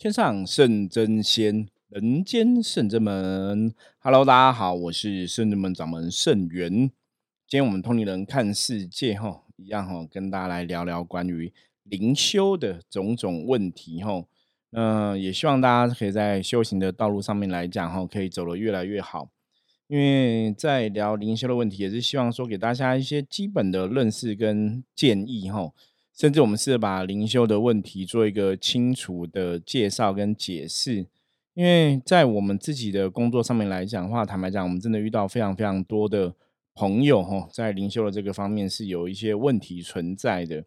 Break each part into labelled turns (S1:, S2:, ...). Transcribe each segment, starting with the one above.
S1: 天上圣真仙，人间圣真门。Hello，大家好，我是圣真门掌门圣元。今天我们通灵人看世界，哈，一样哈，跟大家来聊聊关于灵修的种种问题，哈。嗯，也希望大家可以在修行的道路上面来讲，哈，可以走得越来越好。因为在聊灵修的问题，也是希望说给大家一些基本的认识跟建议，哈。甚至我们试着把灵修的问题做一个清楚的介绍跟解释，因为在我们自己的工作上面来讲的话，坦白讲，我们真的遇到非常非常多的朋友哈，在灵修的这个方面是有一些问题存在的。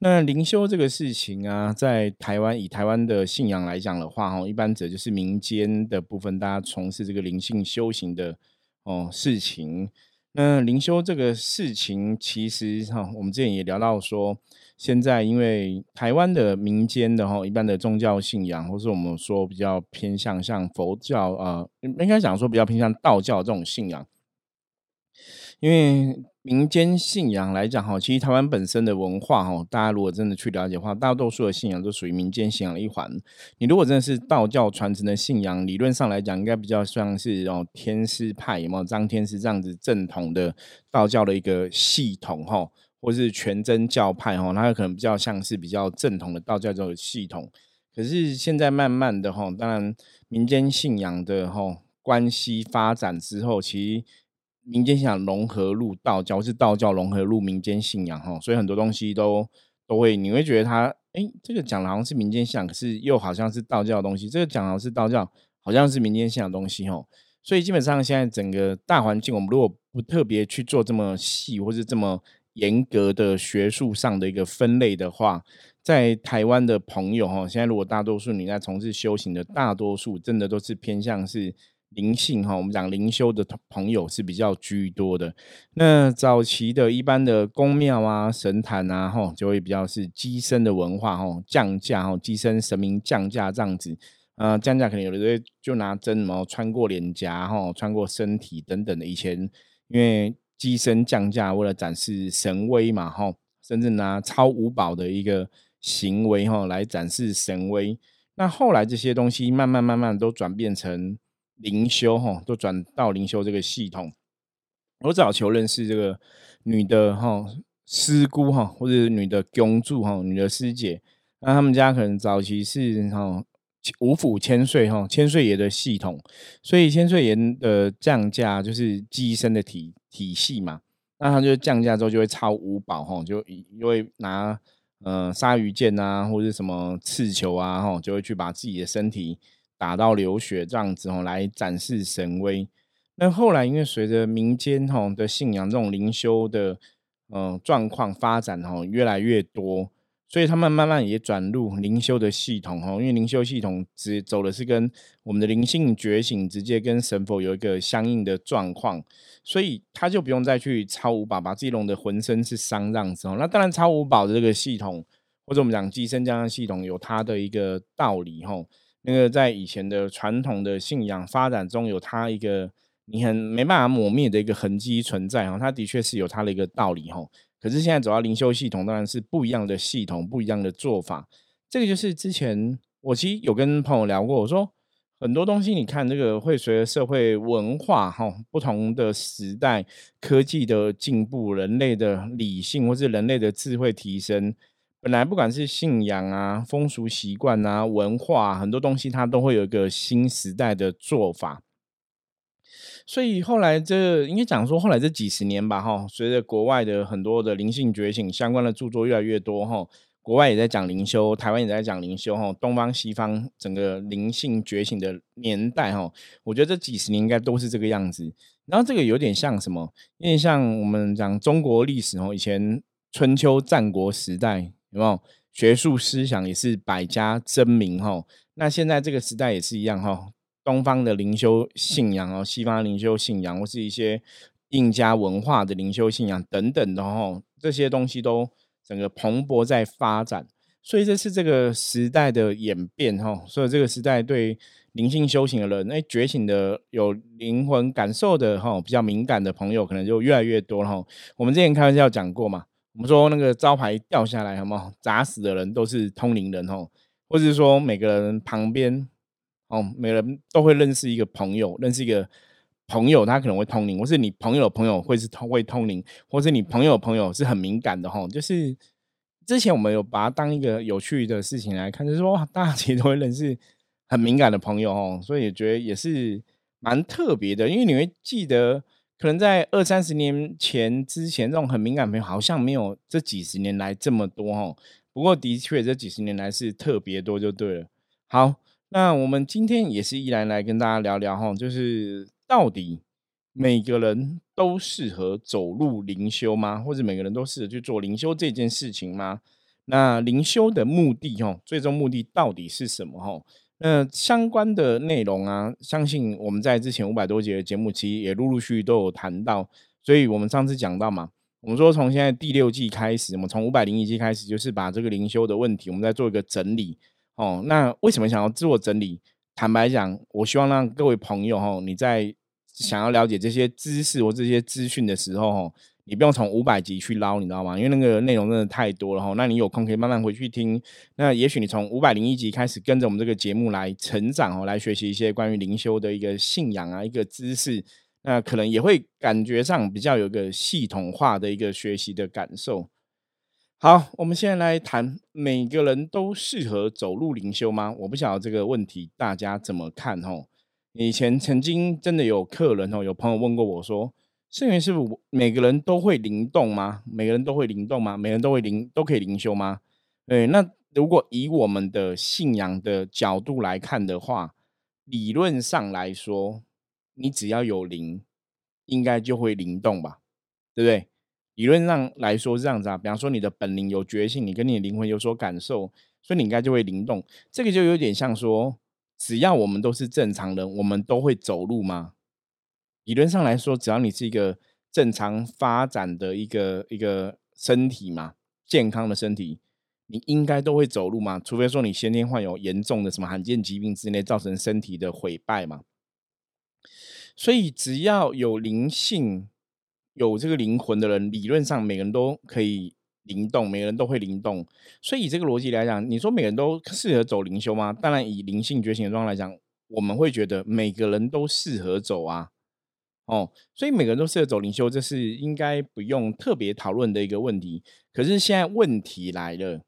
S1: 那灵修这个事情啊，在台湾以台湾的信仰来讲的话，哈，一般则就是民间的部分，大家从事这个灵性修行的哦事情。嗯灵修这个事情，其实哈，我们之前也聊到说。现在因为台湾的民间的哈，一般的宗教信仰，或是我们说比较偏向像佛教啊，应该讲说比较偏向道教这种信仰。因为民间信仰来讲哈，其实台湾本身的文化哈，大家如果真的去了解的话，大多数的信仰都属于民间信仰的一环。你如果真的是道教传承的信仰，理论上来讲，应该比较像是哦天师派，有没有张天师这样子正统的道教的一个系统哈。或是全真教派哈，它可能比较像是比较正统的道教这种系统。可是现在慢慢的哈，当然民间信仰的哈关系发展之后，其实民间信仰融合入道教，是道教融合入民间信仰哈，所以很多东西都都会，你会觉得它，哎，这个讲的好像是民间信仰，可是又好像是道教的东西；这个讲的是道教，好像是民间信仰东西哈。所以基本上现在整个大环境，我们如果不特别去做这么细，或是这么。严格的学术上的一个分类的话，在台湾的朋友哈，现在如果大多数你在从事修行的，大多数真的都是偏向是灵性哈，我们讲灵修的朋友是比较居多的。那早期的一般的宫庙啊、神坛啊，哈，就会比较是机身的文化哈，降价哈，机身神明降价这样子，呃，降价可能有的时候就拿针毛穿过脸颊哈，穿过身体等等的。以前因为机身降价，为了展示神威嘛，哈，甚至拿超五宝的一个行为，哈，来展示神威。那后来这些东西慢慢慢慢都转变成灵修，哈，都转到灵修这个系统。我早求认识这个女的，哈，师姑，哈，或者女的公主，哈，女的师姐。那他们家可能早期是，哈，五府千岁，哈，千岁爷的系统。所以千岁爷的降价就是机身的体。体系嘛，那他就降价之后就会超五宝哈，就因为拿呃鲨鱼剑啊，或者什么刺球啊哈，就会去把自己的身体打到流血这样子哦，来展示神威。那后来因为随着民间吼的信仰这种灵修的嗯状况发展哈越来越多。所以他们慢慢也转入灵修的系统哈，因为灵修系统直走的是跟我们的灵性觉醒直接跟神佛有一个相应的状况，所以他就不用再去超五宝，把自己弄得浑身是伤这样子哦。那当然超五宝的这个系统，或者我们讲寄生这样的系统，有它的一个道理哈。那个在以前的传统的信仰发展中，有它一个你很没办法抹灭的一个痕迹存在哈。它的确是有它的一个道理哈。可是现在走到灵修系统，当然是不一样的系统，不一样的做法。这个就是之前我其实有跟朋友聊过，我说很多东西，你看这个会随着社会文化哈不同的时代、科技的进步、人类的理性或是人类的智慧提升，本来不管是信仰啊、风俗习惯啊、文化很多东西，它都会有一个新时代的做法。所以后来这应该讲说，后来这几十年吧，哈，随着国外的很多的灵性觉醒相关的著作越来越多，哈，国外也在讲灵修，台湾也在讲灵修，哈，东方西方整个灵性觉醒的年代，哈，我觉得这几十年应该都是这个样子。然后这个有点像什么？有点像我们讲中国历史，哦，以前春秋战国时代有没有学术思想也是百家争鸣，哈，那现在这个时代也是一样，哈。东方的灵修信仰哦，西方灵修信仰，或是一些印加文化的灵修信仰等等的哦，这些东西都整个蓬勃在发展，所以这是这个时代的演变哈。所以这个时代对灵性修行的人，哎，觉醒的有灵魂感受的哈，比较敏感的朋友，可能就越来越多了哈。我们之前开玩笑讲过嘛，我们说那个招牌掉下来，好不好砸死的人都是通灵人哦。或者是说每个人旁边哦，每人都会认识一个朋友，认识一个朋友，他可能会通灵，或是你朋友的朋友会是通会通灵，或是你朋友的朋友是很敏感的哈。就是之前我们有把它当一个有趣的事情来看，就是说大家其实都会认识很敏感的朋友哦，所以也觉得也是蛮特别的，因为你会记得。可能在二三十年前之前，这种很敏感朋友好像没有这几十年来这么多哦。不过的确，这几十年来是特别多，就对了。好，那我们今天也是依然来跟大家聊聊哈，就是到底每个人都适合走入灵修吗？或者每个人都适合去做灵修这件事情吗？那灵修的目的哦，最终目的到底是什么？哈？那相关的内容啊，相信我们在之前五百多节的节目期也陆陆续续都有谈到，所以我们上次讲到嘛，我们说从现在第六季开始，我们从五百零一季开始，就是把这个灵修的问题，我们再做一个整理哦。那为什么想要自我整理？坦白讲，我希望让各位朋友哈，你在想要了解这些知识或这些资讯的时候哈。你不用从五百集去捞，你知道吗？因为那个内容真的太多了哈。那你有空可以慢慢回去听。那也许你从五百零一集开始跟着我们这个节目来成长哦，来学习一些关于灵修的一个信仰啊，一个知识。那可能也会感觉上比较有个系统化的一个学习的感受。好，我们现在来谈，每个人都适合走入灵修吗？我不晓得这个问题大家怎么看哦。以前曾经真的有客人哦，有朋友问过我说。圣元师傅，每个人都会灵动吗？每个人都会灵动吗？每个人都会灵都可以灵修吗？对，那如果以我们的信仰的角度来看的话，理论上来说，你只要有灵，应该就会灵动吧？对不对？理论上来说是这样子啊。比方说你的本灵有觉性，你跟你的灵魂有所感受，所以你应该就会灵动。这个就有点像说，只要我们都是正常人，我们都会走路吗？理论上来说，只要你是一个正常发展的一个一个身体嘛，健康的身体，你应该都会走路嘛。除非说你先天患有严重的什么罕见疾病之类，造成身体的毁败嘛。所以只要有灵性、有这个灵魂的人，理论上每个人都可以灵动，每个人都会灵动。所以以这个逻辑来讲，你说每个人都适合走灵修吗？当然，以灵性觉醒的状况来讲，我们会觉得每个人都适合走啊。哦，所以每个人都适合走灵修，这是应该不用特别讨论的一个问题。可是现在问题来了，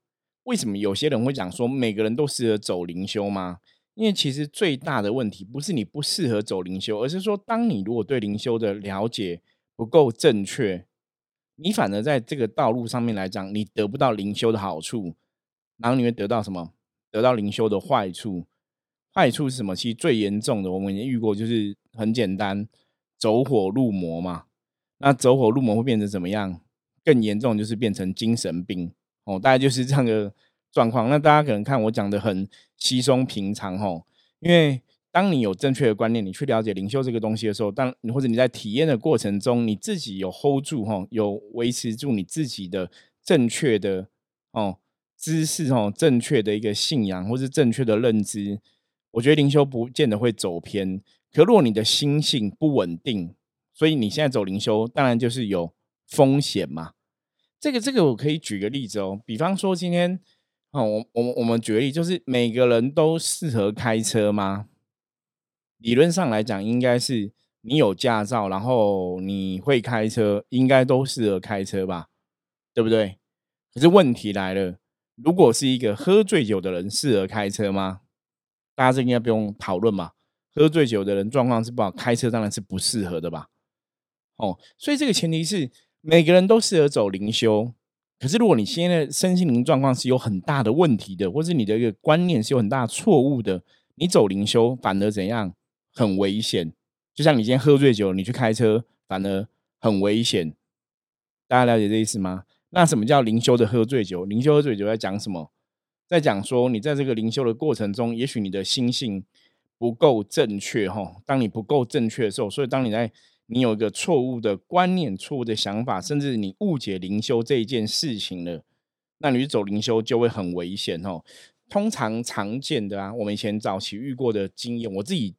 S1: 为什么有些人会讲说每个人都适合走灵修吗？因为其实最大的问题不是你不适合走灵修，而是说当你如果对灵修的了解不够正确，你反而在这个道路上面来讲，你得不到灵修的好处，然后你会得到什么？得到灵修的坏处。坏处是什么？其实最严重的，我们已经遇过，就是很简单。走火入魔嘛，那走火入魔会变成怎么样？更严重就是变成精神病哦，大概就是这样的状况。那大家可能看我讲的很稀松平常哦，因为当你有正确的观念，你去了解灵修这个东西的时候，当你或者你在体验的过程中，你自己有 hold 住哈，有维持住你自己的正确的哦知识哦，正确的一个信仰或是正确的认知，我觉得灵修不见得会走偏。可如果你的心性不稳定，所以你现在走灵修，当然就是有风险嘛。这个这个我可以举个例子哦，比方说今天哦，我我我们举例，就是每个人都适合开车吗？理论上来讲，应该是你有驾照，然后你会开车，应该都适合开车吧，对不对？可是问题来了，如果是一个喝醉酒的人适合开车吗？大家这应该不用讨论嘛。喝醉酒的人状况是不好，开车当然是不适合的吧？哦，所以这个前提是每个人都适合走灵修。可是如果你现在身心灵状况是有很大的问题的，或是你的一个观念是有很大错误的，你走灵修反而怎样？很危险。就像你今天喝醉酒，你去开车反而很危险。大家了解这意思吗？那什么叫灵修的喝醉酒？灵修喝醉酒在讲什么？在讲说你在这个灵修的过程中，也许你的心性。不够正确哈，当你不够正确的时候，所以当你在你有一个错误的观念、错误的想法，甚至你误解灵修这一件事情了，那你去走灵修就会很危险哦。通常常见的啊，我们以前早期遇过的经验，我自己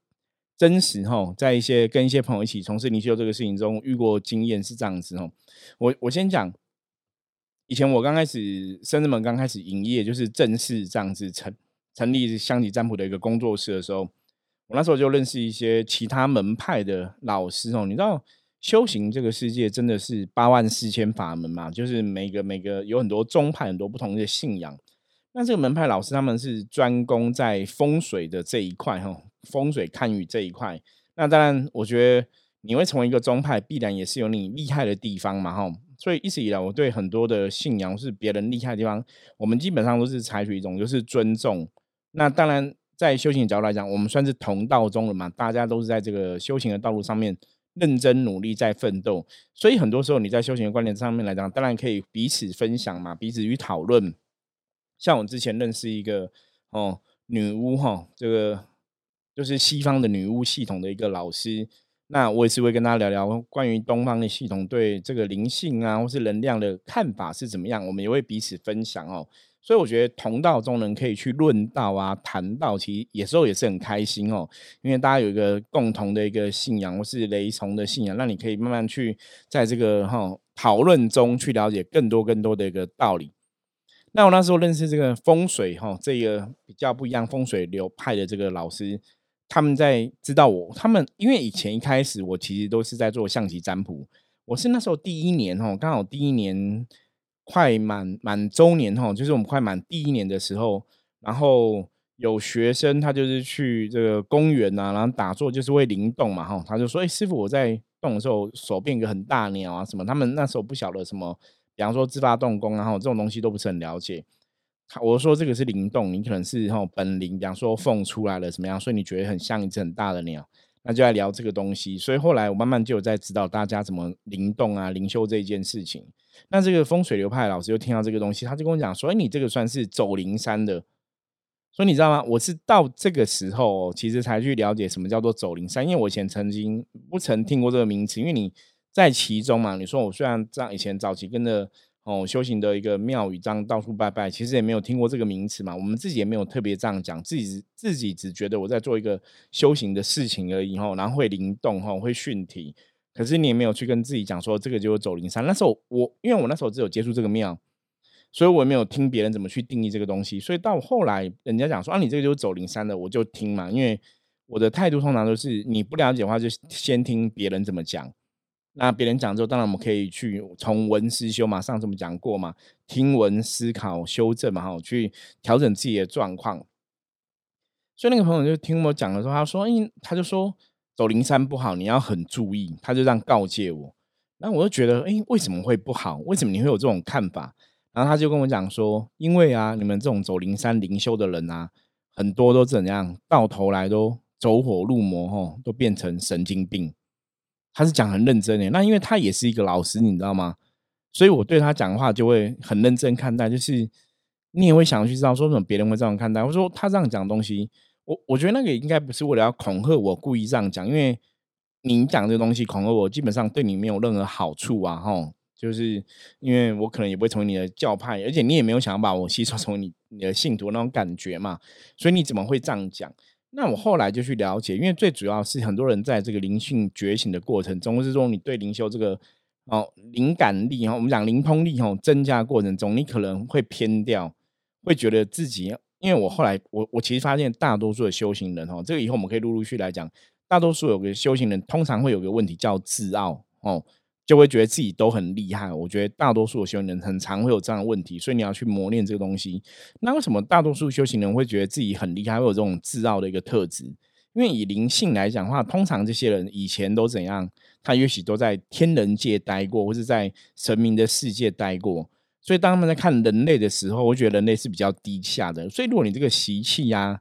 S1: 真实哈，在一些跟一些朋友一起从事灵修这个事情中遇过经验是这样子哦。我我先讲，以前我刚开始深圳门刚开始营业，就是正式这样子成成立象棋占卜的一个工作室的时候，我那时候就认识一些其他门派的老师哦。你知道，修行这个世界真的是八万四千法门嘛，就是每个每个有很多宗派，很多不同的信仰。那这个门派老师他们是专攻在风水的这一块哈，风水看雨这一块。那当然，我觉得你会成为一个宗派，必然也是有你厉害的地方嘛哈。所以一直以来，我对很多的信仰是别人厉害的地方，我们基本上都是采取一种就是尊重。那当然，在修行的角度来讲，我们算是同道中人嘛，大家都是在这个修行的道路上面认真努力在奋斗。所以很多时候你在修行的观点上面来讲，当然可以彼此分享嘛，彼此去讨论。像我之前认识一个哦女巫哈，这个就是西方的女巫系统的一个老师，那我也是会跟他聊聊关于东方的系统对这个灵性啊或是能量的看法是怎么样，我们也会彼此分享哦。所以我觉得同道中人可以去论道啊，谈道，其实有时候也是很开心哦，因为大家有一个共同的一个信仰或是雷同的信仰，那你可以慢慢去在这个哈讨论中去了解更多更多的一个道理。那我那时候认识这个风水哈，这个比较不一样风水流派的这个老师，他们在知道我，他们因为以前一开始我其实都是在做象棋占卜，我是那时候第一年哈，刚好第一年快满满周年哈，就是我们快满第一年的时候，然后有学生他就是去这个公园啊，然后打坐就是会灵动嘛哈，他就说：“哎，师傅，我在动的时候手变一个很大鸟啊什么。”他们那时候不晓得什么。比方说自发动工，然后这种东西都不是很了解。我说这个是灵动，你可能是哈本灵，比方说凤出来了怎么样，所以你觉得很像一只很大的鸟，那就来聊这个东西。所以后来我慢慢就有在指导大家怎么灵动啊、灵修这一件事情。那这个风水流派老师就听到这个东西，他就跟我讲说：“哎，你这个算是走灵山的。”所以你知道吗？我是到这个时候其实才去了解什么叫做走灵山，因为我以前曾经不曾听过这个名词，因为你。在其中嘛，你说我虽然这样以前早期跟着哦修行的一个庙宇这样到处拜拜，其实也没有听过这个名词嘛。我们自己也没有特别这样讲，自己自己只觉得我在做一个修行的事情而已吼，然后会灵动吼，会训体。可是你也没有去跟自己讲说这个就是走灵山。那时候我因为我那时候只有接触这个庙，所以我也没有听别人怎么去定义这个东西。所以到后来人家讲说啊，你这个就是走灵山的，我就听嘛。因为我的态度通常都是你不了解的话，就先听别人怎么讲。那别人讲之后，当然我们可以去从文思修嘛，上次我们讲过嘛，听闻思考修正嘛，哈，去调整自己的状况。所以那个朋友就听我讲的时候，他说：“哎，他就说走灵山不好，你要很注意。”他就这样告诫我。那我就觉得，哎，为什么会不好？为什么你会有这种看法？然后他就跟我讲说：“因为啊，你们这种走灵山灵修的人啊，很多都怎样，到头来都走火入魔，哈，都变成神经病。”他是讲很认真的，那因为他也是一个老师，你知道吗？所以我对他讲话就会很认真看待，就是你也会想去知道说什么别人会这样看待。我说他这样讲东西，我我觉得那个应该不是为了要恐吓我，故意这样讲，因为你讲这个东西恐吓我，基本上对你没有任何好处啊，哈，就是因为我可能也不会成为你的教派，而且你也没有想要把我吸收成为你你的信徒那种感觉嘛，所以你怎么会这样讲？那我后来就去了解，因为最主要是很多人在这个灵性觉醒的过程中，或是说你对灵修这个哦灵感力哈，我们讲灵通力哈增加过程中，你可能会偏掉，会觉得自己，因为我后来我我其实发现大多数的修行人哈，这个以后我们可以陆陆续来讲，大多数有个修行人通常会有个问题叫自傲哦。就会觉得自己都很厉害。我觉得大多数的修行人很常会有这样的问题，所以你要去磨练这个东西。那为什么大多数修行人会觉得自己很厉害，会有这种自傲的一个特质？因为以灵性来讲的话，通常这些人以前都怎样？他也许都在天人界待过，或是在神明的世界待过。所以当他们在看人类的时候，我觉得人类是比较低下的。所以如果你这个习气呀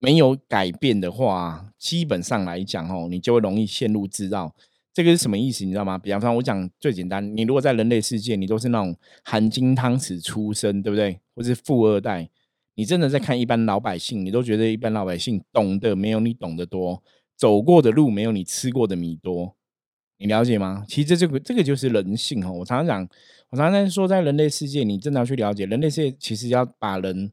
S1: 没有改变的话，基本上来讲哦，你就会容易陷入自傲。这个是什么意思？你知道吗？比方说，我讲最简单，你如果在人类世界，你都是那种含金汤匙出生，对不对？或是富二代，你真的在看一般老百姓，你都觉得一般老百姓懂得没有你懂得多，走过的路没有你吃过的米多，你了解吗？其实这个这个就是人性哦。我常常讲，我常常说，在人类世界，你真的要去了解人类世界，其实要把人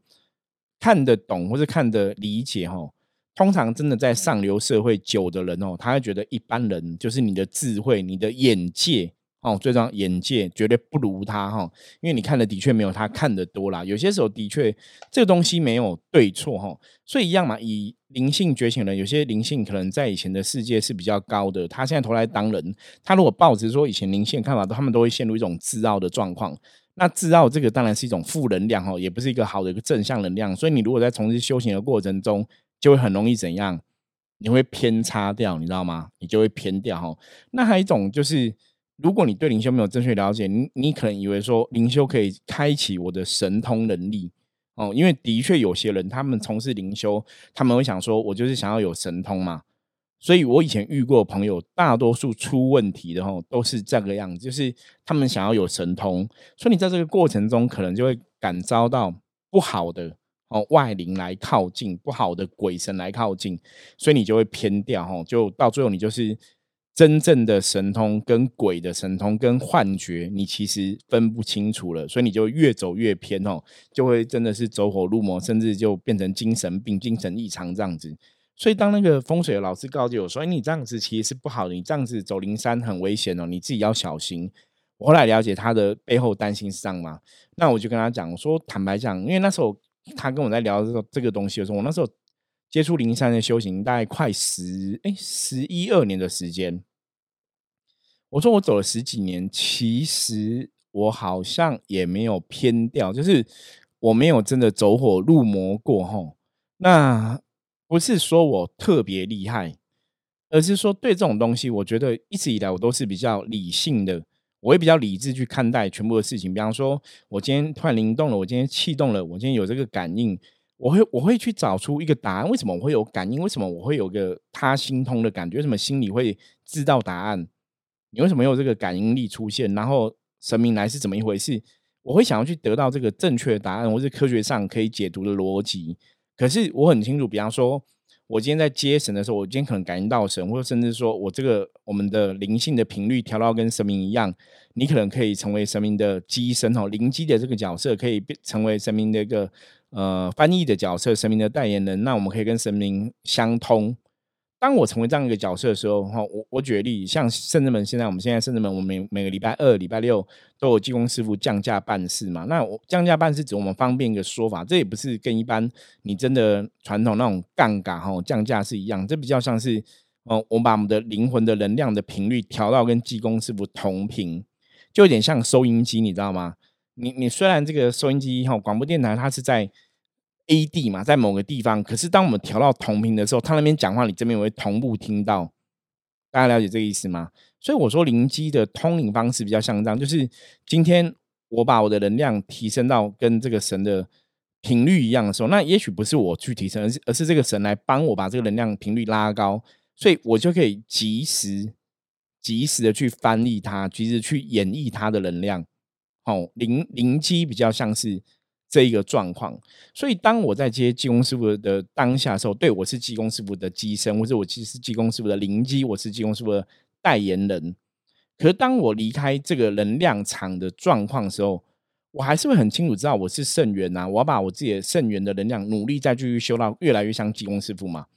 S1: 看得懂或者看得理解哈。通常真的在上流社会久的人哦，他会觉得一般人就是你的智慧、你的眼界哦，最重要眼界绝对不如他哈，因为你看的的确没有他看的多啦。有些时候的确这个东西没有对错哈，所以一样嘛。以灵性觉醒人，有些灵性可能在以前的世界是比较高的，他现在投来当人，他如果抱着说以前灵性看法，他们都会陷入一种自傲的状况。那自傲这个当然是一种负能量哈，也不是一个好的一个正向能量。所以你如果在从事修行的过程中，就会很容易怎样？你会偏差掉，你知道吗？你就会偏掉哈。那还有一种就是。如果你对灵修没有正确了解，你你可能以为说灵修可以开启我的神通能力哦，因为的确有些人他们从事灵修，他们会想说，我就是想要有神通嘛。所以我以前遇过朋友，大多数出问题的吼都是这个样子，就是他们想要有神通，所以你在这个过程中可能就会感遭到不好的哦外灵来靠近，不好的鬼神来靠近，所以你就会偏掉吼，就到最后你就是。真正的神通跟鬼的神通跟幻觉，你其实分不清楚了，所以你就越走越偏哦，就会真的是走火入魔，甚至就变成精神病、精神异常这样子。所以当那个风水的老师告诫我说：“哎，你这样子其实是不好的，你这样子走灵山很危险哦，你自己要小心。”我后来了解他的背后担心是这样嘛，那我就跟他讲，我说坦白讲，因为那时候他跟我在聊这个这个东西的时候，我那时候。接触灵山的修行大概快十哎十一二年的时间，我说我走了十几年，其实我好像也没有偏掉，就是我没有真的走火入魔过吼。那不是说我特别厉害，而是说对这种东西，我觉得一直以来我都是比较理性的，我会比较理智去看待全部的事情。比方说，我今天突然灵动了，我今天气动了，我今天有这个感应。我会我会去找出一个答案，为什么我会有感应？为什么我会有个他心通的感觉？为什么心里会知道答案？你为什么有这个感应力出现？然后神明来是怎么一回事？我会想要去得到这个正确的答案，或是科学上可以解读的逻辑。可是我很清楚，比方说，我今天在接神的时候，我今天可能感应到神，或者甚至说我这个我们的灵性的频率调到跟神明一样，你可能可以成为神明的机身哦，灵机的这个角色可以变成为神明的一个。呃，翻译的角色，神明的代言人，那我们可以跟神明相通。当我成为这样一个角色的时候，哈，我我举例，像圣人门，现在我们现在圣人门，我们每每个礼拜二、礼拜六都有技工师傅降价办事嘛。那我降价办事，指我们方便一个说法，这也不是跟一般你真的传统那种杠杆哈降价是一样，这比较像是，哦，我把我们的灵魂的能量的频率调到跟技工师傅同频，就有点像收音机，你知道吗？你你虽然这个收音机哈广播电台它是在 A 地嘛，在某个地方，可是当我们调到同频的时候，他那边讲话，你这边会同步听到。大家了解这个意思吗？所以我说灵机的通灵方式比较像这样，就是今天我把我的能量提升到跟这个神的频率一样的时候，那也许不是我去提升，而是而是这个神来帮我把这个能量频率拉高，所以我就可以及时及时的去翻译它，及时去演绎它的能量。哦，灵灵机比较像是这一个状况，所以当我在接技工师傅的当下的时候，对我是技工师傅的机身，或者我其实是技工师傅的灵机，我是技工师傅的代言人。可是当我离开这个能量场的状况的时候，我还是会很清楚知道我是圣元呐，我要把我自己的圣元的能量努力再继续修到越来越像技工师傅嘛。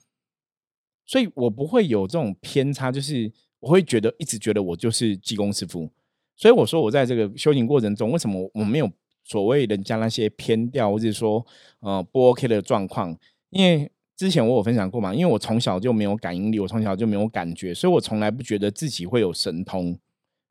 S1: 所以我不会有这种偏差，就是我会觉得一直觉得我就是技工师傅。所以我说，我在这个修行过程中，为什么我没有所谓人家那些偏调，或者说呃不 OK 的状况？因为之前我有分享过嘛，因为我从小就没有感应力，我从小就没有感觉，所以我从来不觉得自己会有神通。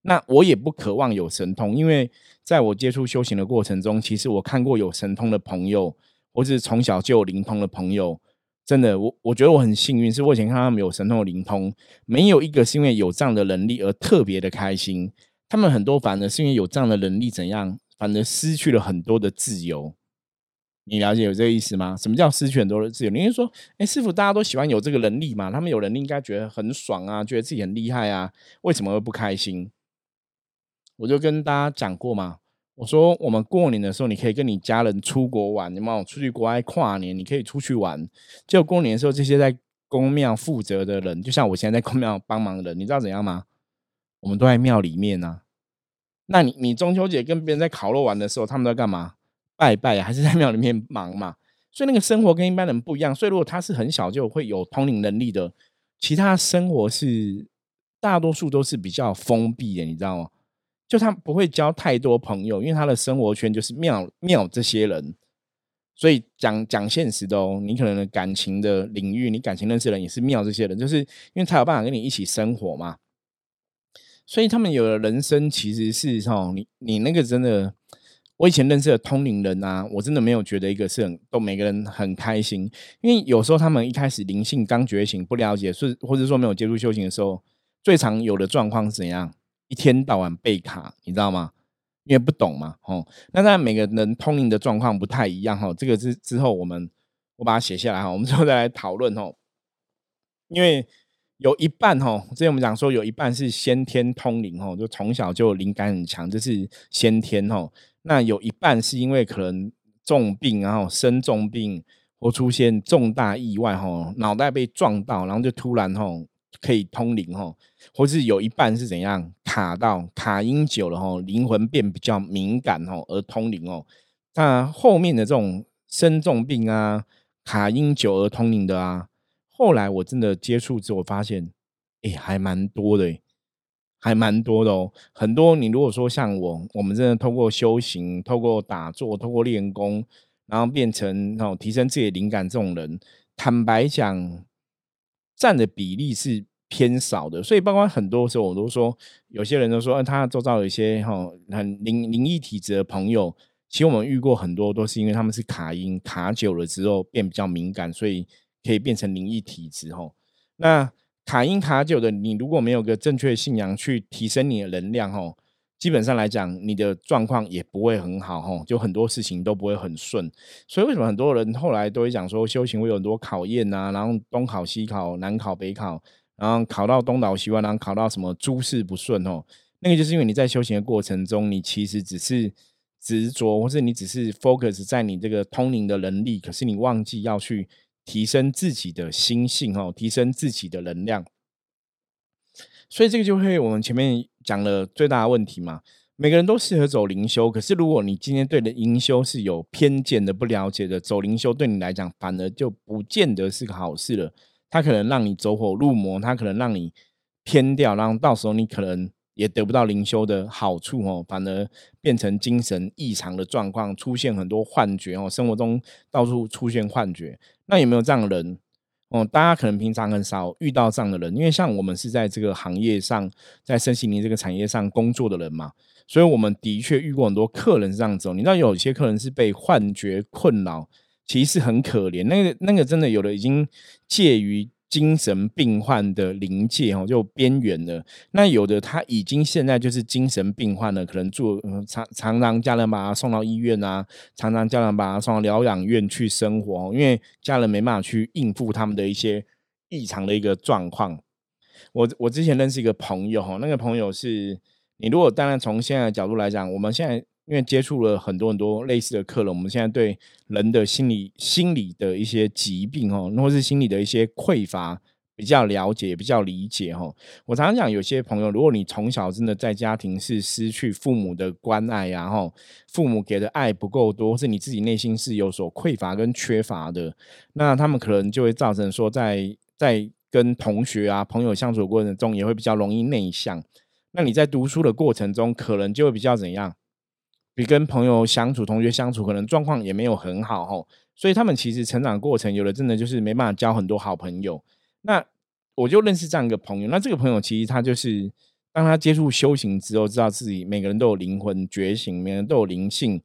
S1: 那我也不渴望有神通，因为在我接触修行的过程中，其实我看过有神通的朋友，或是从小就有灵通的朋友，真的，我我觉得我很幸运，是我以前看他们有神通的灵通，没有一个是因为有这样的能力而特别的开心。他们很多反而是因为有这样的能力，怎样反而失去了很多的自由。你了解有这个意思吗？什么叫失去很多的自由？你是说，哎，师傅大家都喜欢有这个能力嘛？他们有能力应该觉得很爽啊，觉得自己很厉害啊，为什么会不开心？我就跟大家讲过嘛，我说我们过年的时候，你可以跟你家人出国玩，你们出去国外跨年，你可以出去玩。就过年的时候，这些在公庙负责的人，就像我现在在公庙帮忙的人，你知道怎样吗？我们都在庙里面呢，那你你中秋节跟别人在烤肉玩的时候，他们在干嘛？拜拜，还是在庙里面忙嘛？所以那个生活跟一般人不一样。所以如果他是很小就会有通灵能力的，其他生活是大多数都是比较封闭的，你知道吗？就他不会交太多朋友，因为他的生活圈就是庙庙这些人。所以讲讲现实的哦，你可能感情的领域，你感情认识的人也是庙这些人，就是因为他有办法跟你一起生活嘛。所以他们有的人生其实是哦，你你那个真的，我以前认识的通灵人啊，我真的没有觉得一个是很都每个人很开心，因为有时候他们一开始灵性刚觉醒，不了解是或者说没有接触修行的时候，最常有的状况是怎样？一天到晚被卡，你知道吗？因为不懂嘛，哦，那当然每个人通灵的状况不太一样哈，这个之之后我们我把它写下来哈，我们之后再来讨论哦。因为有一半哈，之前我们讲说有一半是先天通灵哈，就从小就灵感很强，这是先天哈。那有一半是因为可能重病，然后生重病或出现重大意外哈，脑袋被撞到，然后就突然哈。可以通灵哈，或是有一半是怎样卡到卡音久了哈，灵魂变比较敏感哦，而通灵哦。那后面的这种生重病啊，卡音久而通灵的啊，后来我真的接触之后发现，哎，还蛮多的，还蛮多的哦。很多你如果说像我，我们真的透过修行、透过打坐、透过练功，然后变成哦提升自己的灵感这种人，坦白讲。占的比例是偏少的，所以包括很多时候我都说，有些人都说，他周遭有一些哈很灵灵异体质的朋友，其实我们遇过很多都是因为他们是卡音卡久了之后变比较敏感，所以可以变成灵异体质哈。那卡因卡久的，你如果没有个正确信仰去提升你的能量哈。基本上来讲，你的状况也不会很好哈，就很多事情都不会很顺。所以为什么很多人后来都会讲说，修行会有很多考验呐，然后东考西考，南考北考，然后考到东倒西歪，然后考到什么诸事不顺哦。那个就是因为你在修行的过程中，你其实只是执着，或是你只是 focus 在你这个通灵的能力，可是你忘记要去提升自己的心性哦，提升自己的能量。所以这个就会我们前面讲了最大的问题嘛，每个人都适合走灵修，可是如果你今天对的灵修是有偏见的、不了解的，走灵修对你来讲反而就不见得是个好事了。它可能让你走火入魔，它可能让你偏掉，然后到时候你可能也得不到灵修的好处哦，反而变成精神异常的状况，出现很多幻觉哦，生活中到处出现幻觉。那有没有这样的人？哦，大家可能平常很少遇到这样的人，因为像我们是在这个行业上，在身心灵这个产业上工作的人嘛，所以我们的确遇过很多客人是这样子。你知道，有些客人是被幻觉困扰，其实很可怜。那个那个真的有的已经介于。精神病患的临界哦，就边缘了。那有的他已经现在就是精神病患了，可能住常常常家人把他送到医院啊，常常家人把他送到疗养院去生活，因为家人没办法去应付他们的一些异常的一个状况。我我之前认识一个朋友哈，那个朋友是你如果当然从现在的角度来讲，我们现在。因为接触了很多很多类似的客人，我们现在对人的心理、心理的一些疾病哦，或是心理的一些匮乏比较了解、比较理解哈。我常常讲，有些朋友，如果你从小真的在家庭是失去父母的关爱呀，哈，父母给的爱不够多，或是你自己内心是有所匮乏跟缺乏的，那他们可能就会造成说，在在跟同学啊、朋友相处的过程中，也会比较容易内向。那你在读书的过程中，可能就会比较怎样？比跟朋友相处、同学相处，可能状况也没有很好吼，所以他们其实成长过程，有的真的就是没办法交很多好朋友。那我就认识这样一个朋友，那这个朋友其实他就是当他接触修行之后，知道自己每个人都有灵魂觉醒，每个人都有灵性。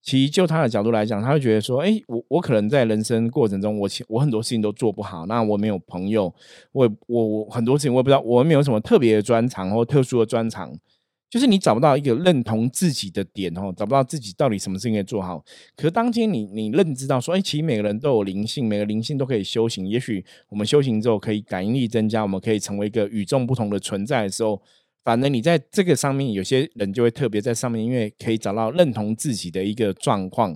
S1: 其实就他的角度来讲，他会觉得说：，哎，我我可能在人生过程中，我我很多事情都做不好，那我没有朋友，我我我很多事情我也不知道，我没有什么特别的专长或特殊的专长。就是你找不到一个认同自己的点哦，找不到自己到底什么事情可以做好。可是当天你你认知到说，哎，其实每个人都有灵性，每个灵性都可以修行。也许我们修行之后可以感应力增加，我们可以成为一个与众不同的存在的时候，反正你在这个上面，有些人就会特别在上面，因为可以找到认同自己的一个状况，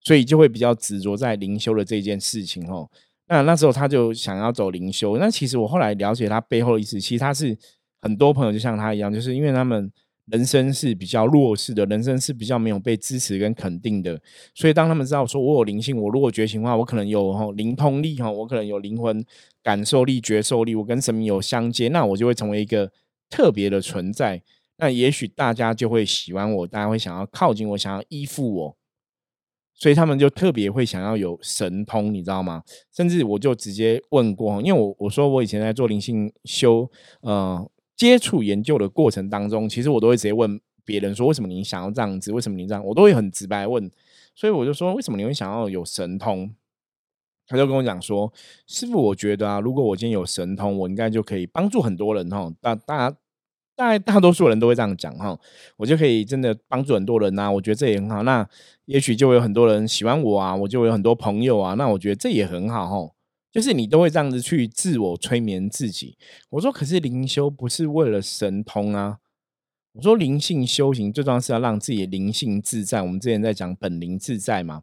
S1: 所以就会比较执着在灵修的这件事情哦。那那时候他就想要走灵修。那其实我后来了解他背后的意思，其实他是很多朋友就像他一样，就是因为他们。人生是比较弱势的，人生是比较没有被支持跟肯定的，所以当他们知道说我有灵性，我如果觉醒的话，我可能有灵通力哈，我可能有灵魂感受力、觉受力，我跟神明有相接，那我就会成为一个特别的存在。那也许大家就会喜欢我，大家会想要靠近我，想要依附我，所以他们就特别会想要有神通，你知道吗？甚至我就直接问过，因为我我说我以前在做灵性修，呃，接触研究的过程当中，其实我都会直接问别人说，为什么你想要这样子？为什么你这样？我都会很直白问，所以我就说，为什么你会想要有神通？他就跟我讲说，师傅，我觉得啊，如果我今天有神通，我应该就可以帮助很多人哈。大大。大大多数人都会这样讲哈，我就可以真的帮助很多人呐，我觉得这也很好。那也许就会有很多人喜欢我啊，我就有很多朋友啊，那我觉得这也很好哈。就是你都会这样子去自我催眠自己。我说，可是灵修不是为了神通啊。我说，灵性修行最重要是要让自己的灵性自在。我们之前在讲本灵自在嘛。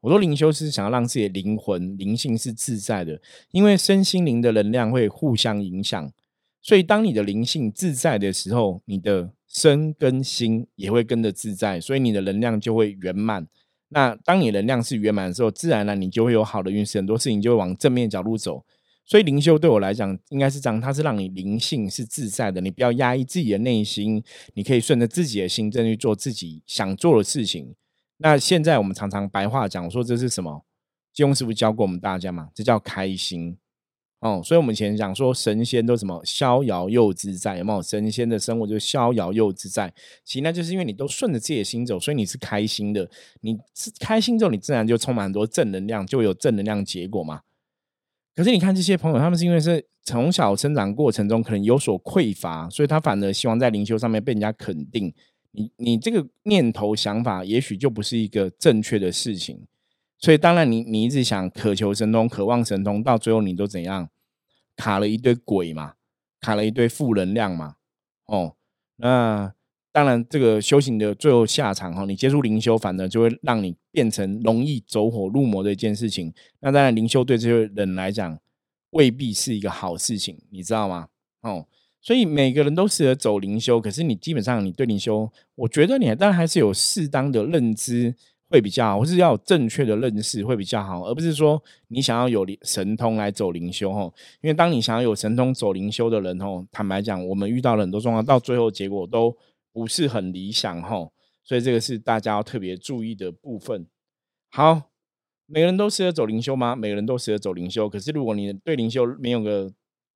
S1: 我说，灵修是想要让自己的灵魂灵性是自在的，因为身心灵的能量会互相影响。所以，当你的灵性自在的时候，你的身跟心也会跟着自在，所以你的能量就会圆满。那当你能量是圆满的时候，自然呢，你就会有好的运势，很多事情就会往正面角度走。所以，灵修对我来讲，应该是这样，它是让你灵性是自在的，你不要压抑自己的内心，你可以顺着自己的心，正去做自己想做的事情。那现在我们常常白话讲，我说这是什么？金庸师傅教过我们大家嘛？这叫开心。哦，所以我们以前讲说神仙都什么逍遥又自在，有没有？神仙的生活就是逍遥又自在，其实那就是因为你都顺着自己的心走，所以你是开心的。你是开心之后，你自然就充满很多正能量，就有正能量结果嘛。可是你看这些朋友，他们是因为是从小成长过程中可能有所匮乏，所以他反而希望在灵修上面被人家肯定。你你这个念头想法，也许就不是一个正确的事情。所以当然，你你一直想渴求神通、渴望神通，到最后你都怎样？卡了一堆鬼嘛，卡了一堆负能量嘛。哦，那当然，这个修行的最后下场哈，你接触灵修，反而就会让你变成容易走火入魔的一件事情。那当然，灵修对这些人来讲，未必是一个好事情，你知道吗？哦，所以每个人都适合走灵修，可是你基本上你对灵修，我觉得你当然还是有适当的认知。会比较好，或是要有正确的认识会比较好，而不是说你想要有神通来走灵修吼。因为当你想要有神通走灵修的人吼，坦白讲，我们遇到了很多状况，到最后结果都不是很理想吼。所以这个是大家要特别注意的部分。好，每个人都适合走灵修吗？每个人都适合走灵修。可是如果你对灵修没有个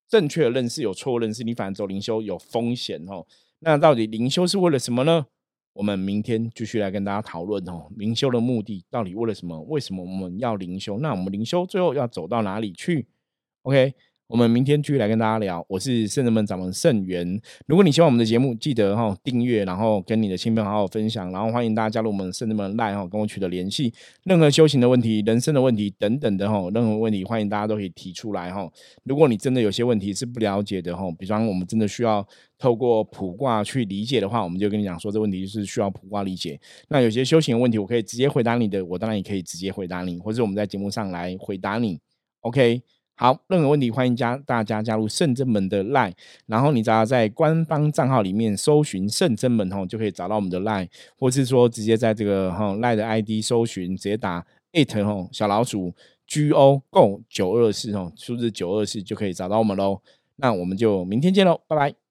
S1: 正确的认识，有错误认识，你反而走灵修有风险吼。那到底灵修是为了什么呢？我们明天继续来跟大家讨论哦，灵修的目的到底为了什么？为什么我们要灵修？那我们灵修最后要走到哪里去？OK。我们明天继续来跟大家聊。我是圣人们掌门圣元。如果你喜欢我们的节目，记得哈订阅，然后跟你的亲朋好友分享，然后欢迎大家加入我们圣人们 Line 哈，跟我取得联系。任何修行的问题、人生的问题等等的哈，任何问题欢迎大家都可以提出来哈。如果你真的有些问题是不了解的哈，比方我们真的需要透过卜卦去理解的话，我们就跟你讲说，这问题是需要卜卦理解。那有些修行的问题，我可以直接回答你的，我当然也可以直接回答你，或者我们在节目上来回答你。OK。好，任何问题欢迎加大家加入圣真门的 line，然后你只要在官方账号里面搜寻圣真门吼，就可以找到我们的 line，或是说直接在这个哈 line 的 ID 搜寻，直接打 it 吼小老鼠 G O Go 九二四吼，数字九二四就可以找到我们喽。那我们就明天见喽，拜拜。